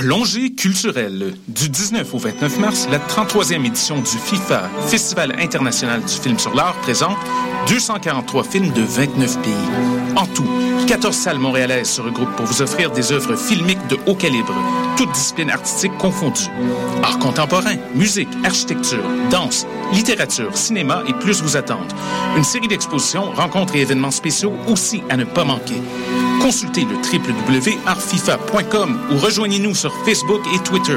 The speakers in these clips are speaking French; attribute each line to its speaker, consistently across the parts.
Speaker 1: Plongée culturelle. Du 19 au 29 mars, la 33e édition du FIFA, Festival international du film sur l'art, présente 243 films de 29 pays. En tout, 14 salles montréalaises se regroupent pour vous offrir des œuvres filmiques de haut calibre, toutes disciplines artistiques confondues. Art contemporain, musique, architecture, danse, littérature, cinéma et plus vous attendent. Une série d'expositions, rencontres et événements spéciaux aussi à ne pas manquer. Consultez le www.artfifa.com ou rejoignez-nous sur Facebook et Twitter.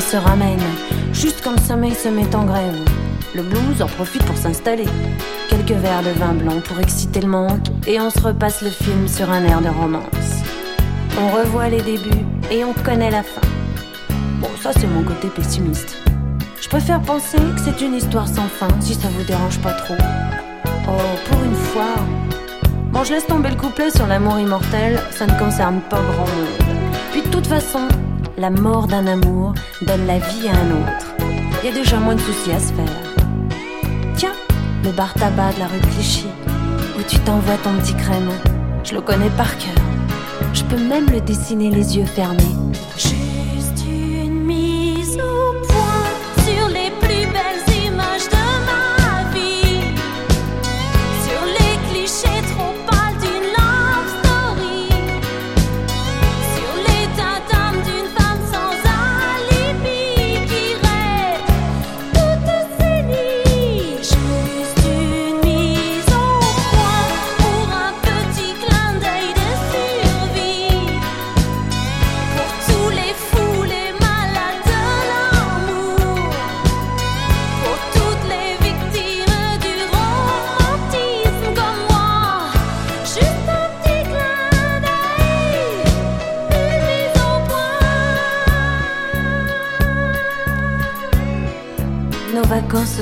Speaker 2: Se ramènent. Juste quand le sommeil se met en grève. Le blues en profite pour s'installer. Quelques verres de vin blanc pour exciter le manque. Et on se repasse le film sur un air de romance. On revoit les débuts et on connaît la fin. Bon, ça c'est mon côté pessimiste. Je préfère penser que c'est une histoire sans fin, si ça vous dérange pas trop. Oh, pour une fois. Bon, je laisse tomber le couplet sur l'amour immortel, ça ne concerne pas grand monde. Puis de toute façon, la mort d'un amour donne la vie à un autre. Il y a déjà moins de soucis à se faire. Tiens, le bar tabac de la rue Clichy, où tu t'envoies ton petit crème. Je le connais par cœur. Je peux même le dessiner les yeux fermés.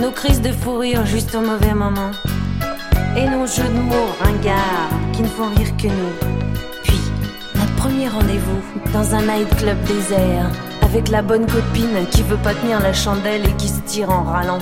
Speaker 2: Nos crises de fou rire juste au mauvais moment. Et nos jeux de mots ringards qui ne font rire que nous. Puis, notre premier rendez-vous dans un nightclub désert. Avec la bonne copine qui veut pas tenir la chandelle et qui se tire en râlant.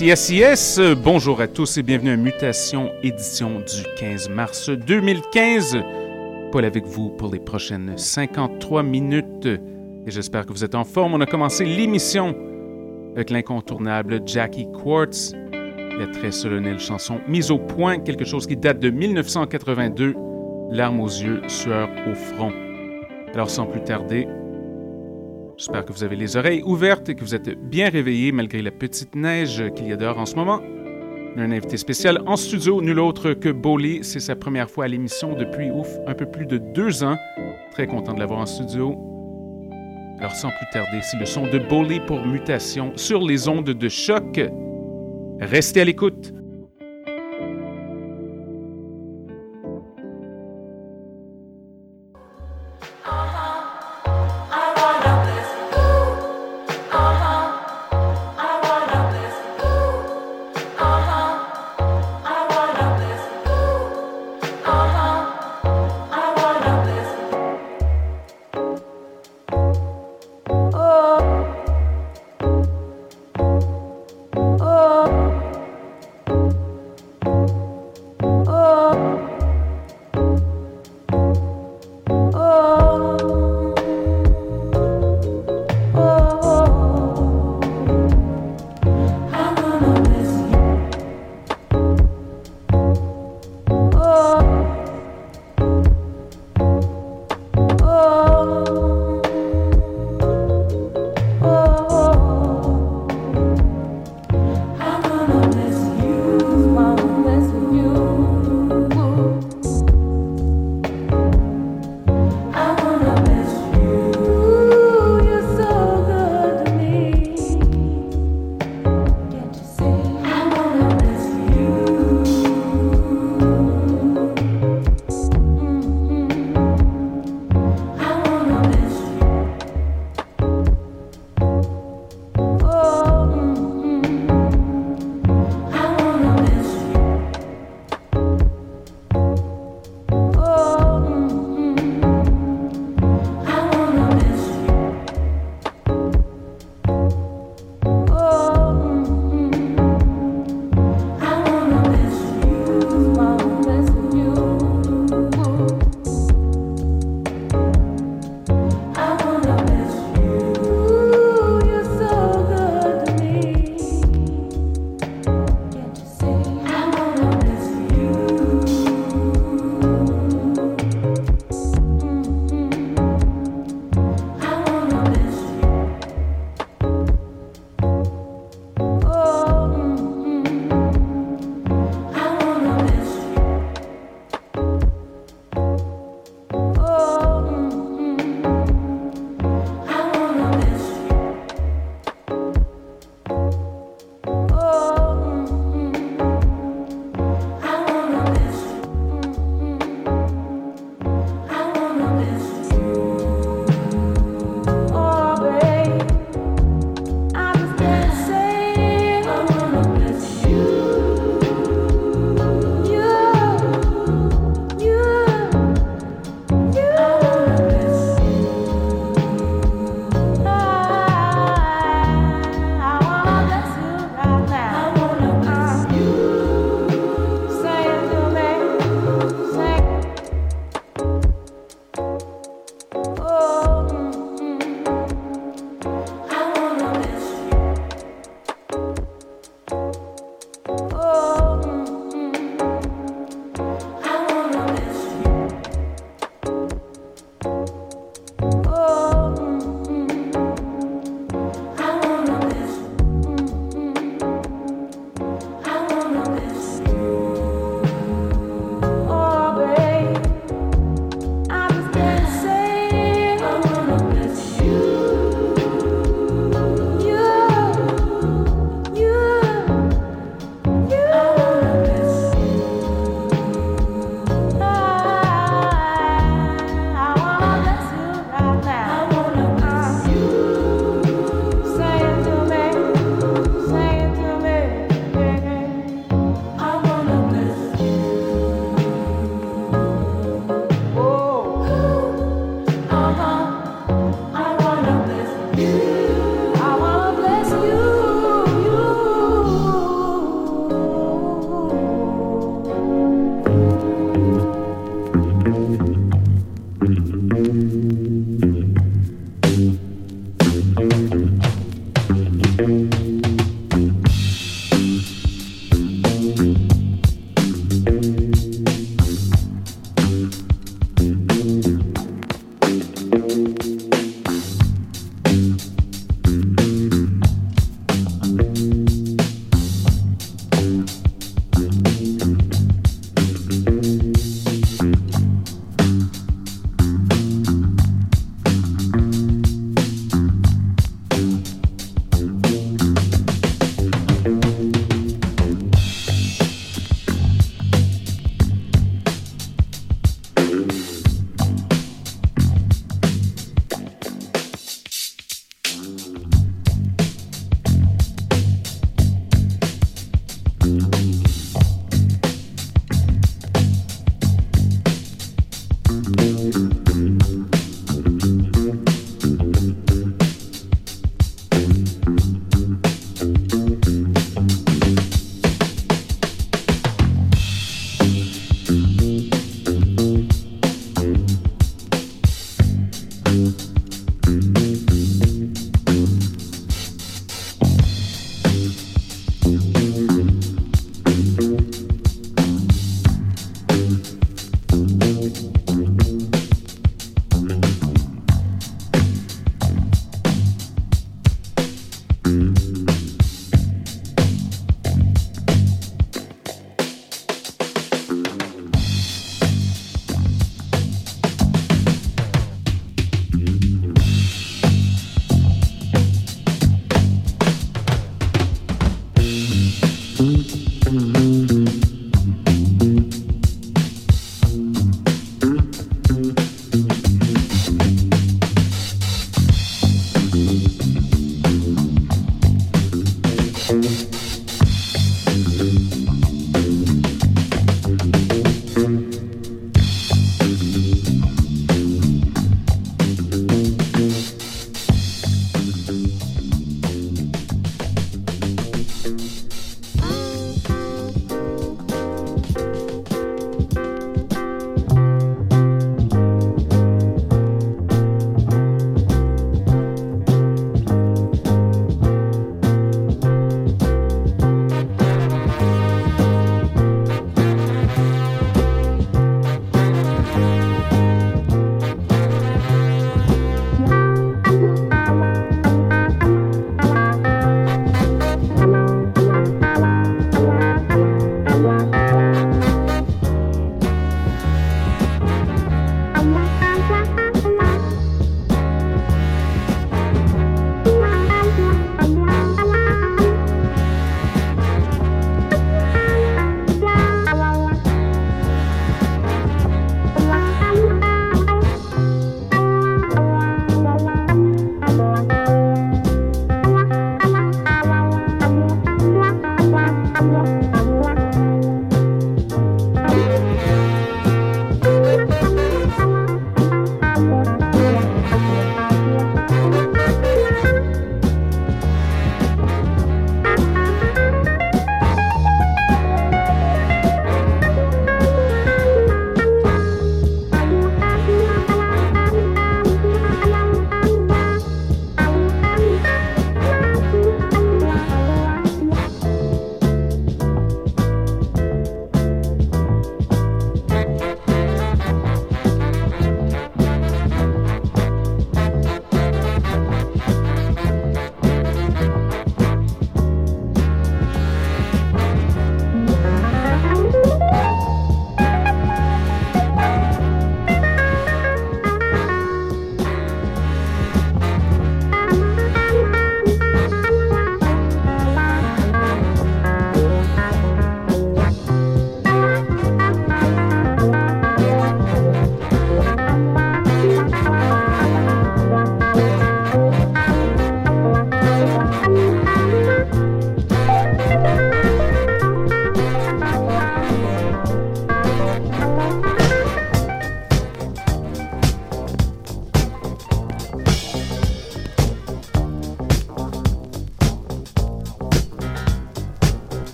Speaker 1: Yes! Bonjour à tous et bienvenue à Mutation, édition du 15 mars 2015. Paul avec vous pour les prochaines 53 minutes. Et j'espère que vous êtes en forme. On a commencé l'émission avec l'incontournable Jackie Quartz, la très solennelle chanson Mise au point, quelque chose qui date de 1982, larmes aux yeux, sueur au front. Alors sans plus tarder, J'espère que vous avez les oreilles ouvertes et que vous êtes bien réveillés malgré la petite neige qu'il y a dehors en ce moment. Un invité spécial en studio, nul autre que Bolly. C'est sa première fois à l'émission depuis, ouf, un peu plus de deux ans. Très content de l'avoir en studio. Alors sans plus tarder, c'est le son de Bolly pour mutation sur les ondes de choc. Restez à l'écoute.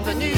Speaker 3: bienvenue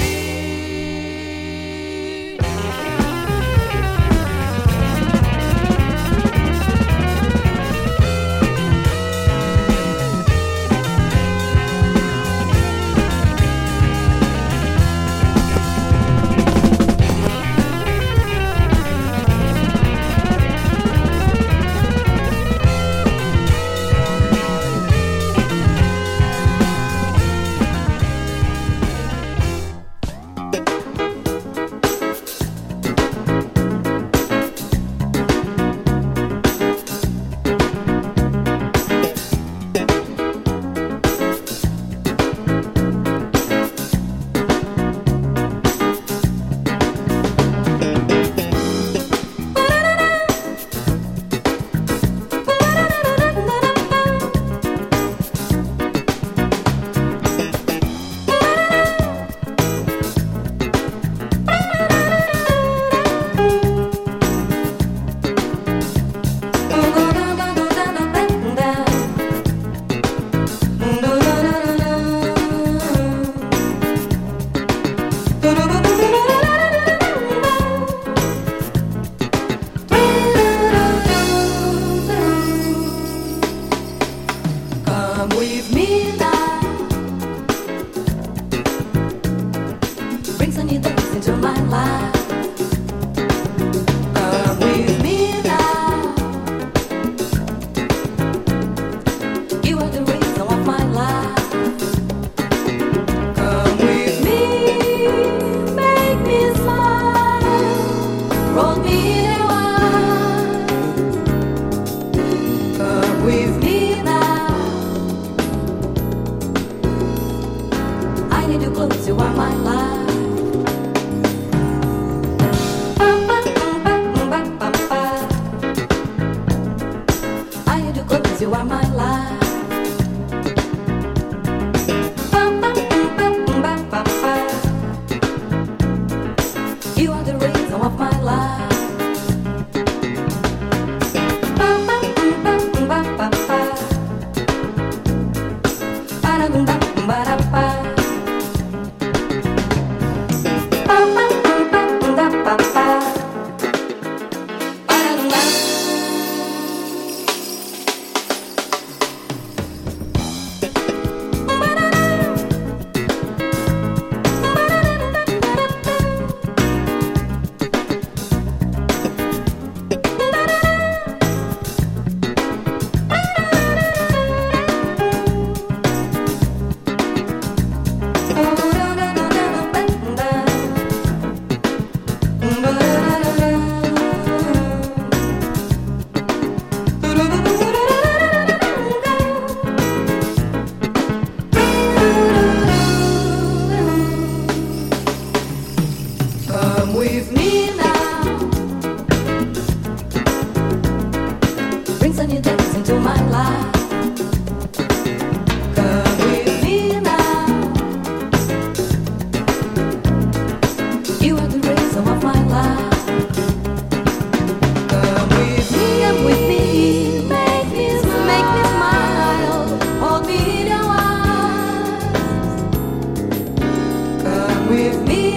Speaker 3: with me.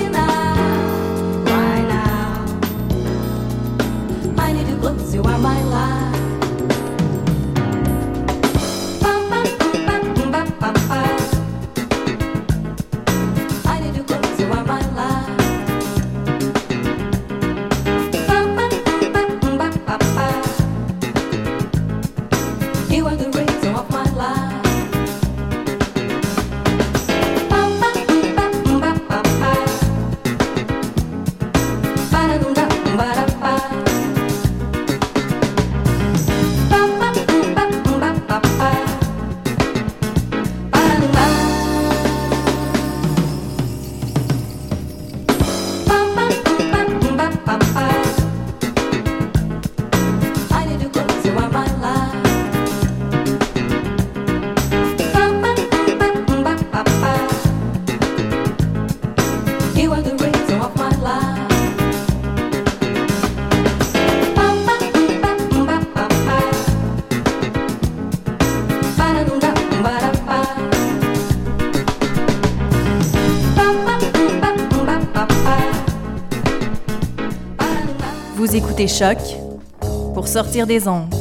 Speaker 4: écoutez Choc pour sortir des
Speaker 5: ongles.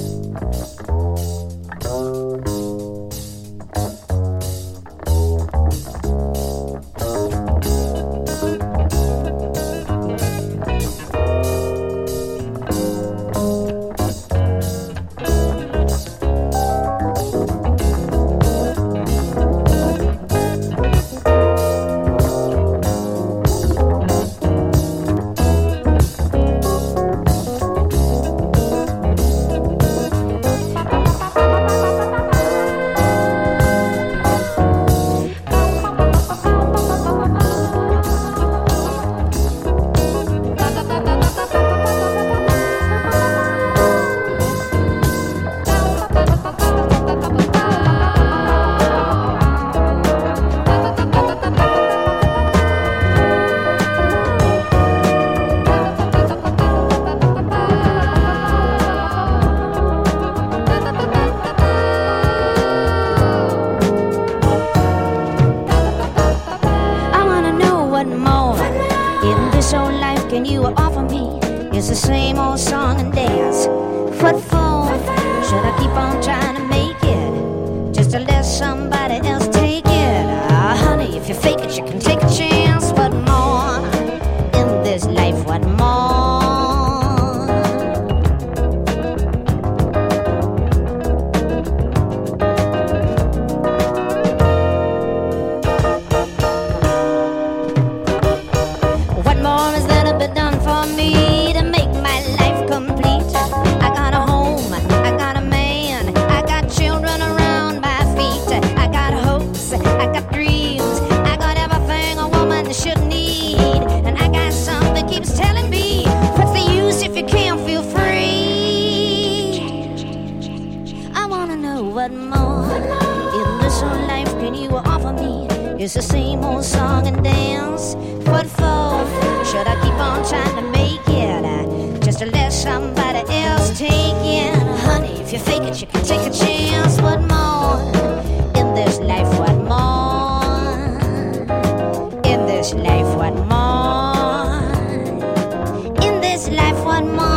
Speaker 5: this life one more. In this life one more.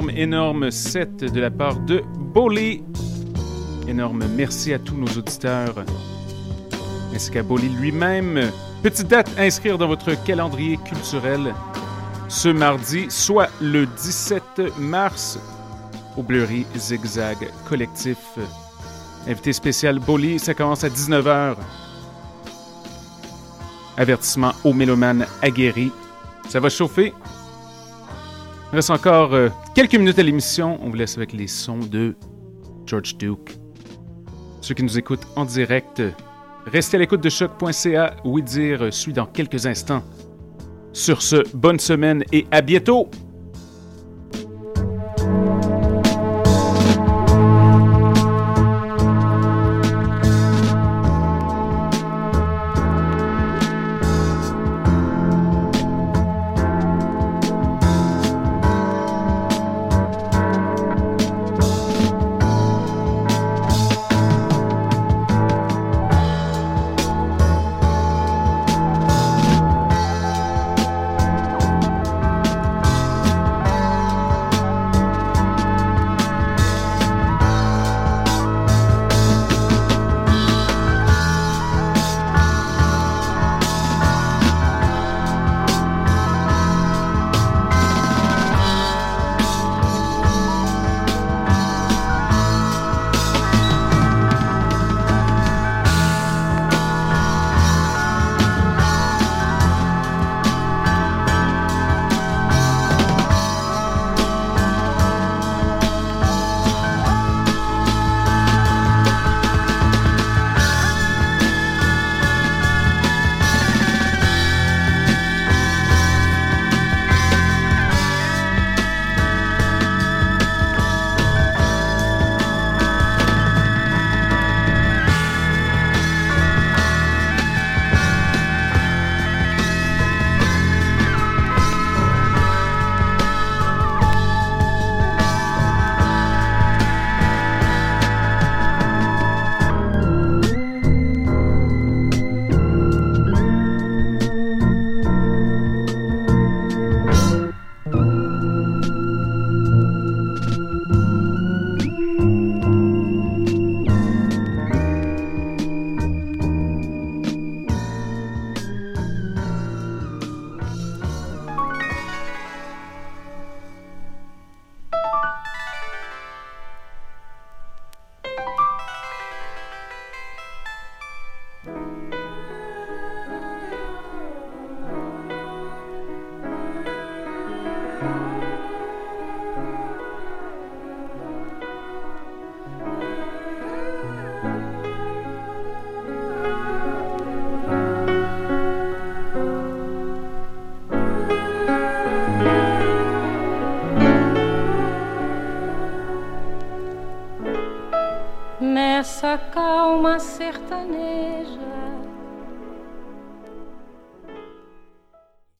Speaker 1: Énorme, énorme set de la part de Bolly. Énorme merci à tous nos auditeurs, ainsi qu'à Bolly lui-même. Petite date à inscrire dans votre calendrier culturel ce mardi, soit le 17 mars, au Bleury Zigzag Collectif. Invité spécial Bolly, ça commence à 19h. Avertissement aux mélomanes aguerris. Ça va chauffer? Il reste encore euh, quelques minutes à l'émission. On vous laisse avec les sons de George Duke. Ceux qui nous écoutent en direct, restez à l'écoute de choc.ca. Oui dire suit dans quelques instants. Sur ce, bonne semaine et à bientôt!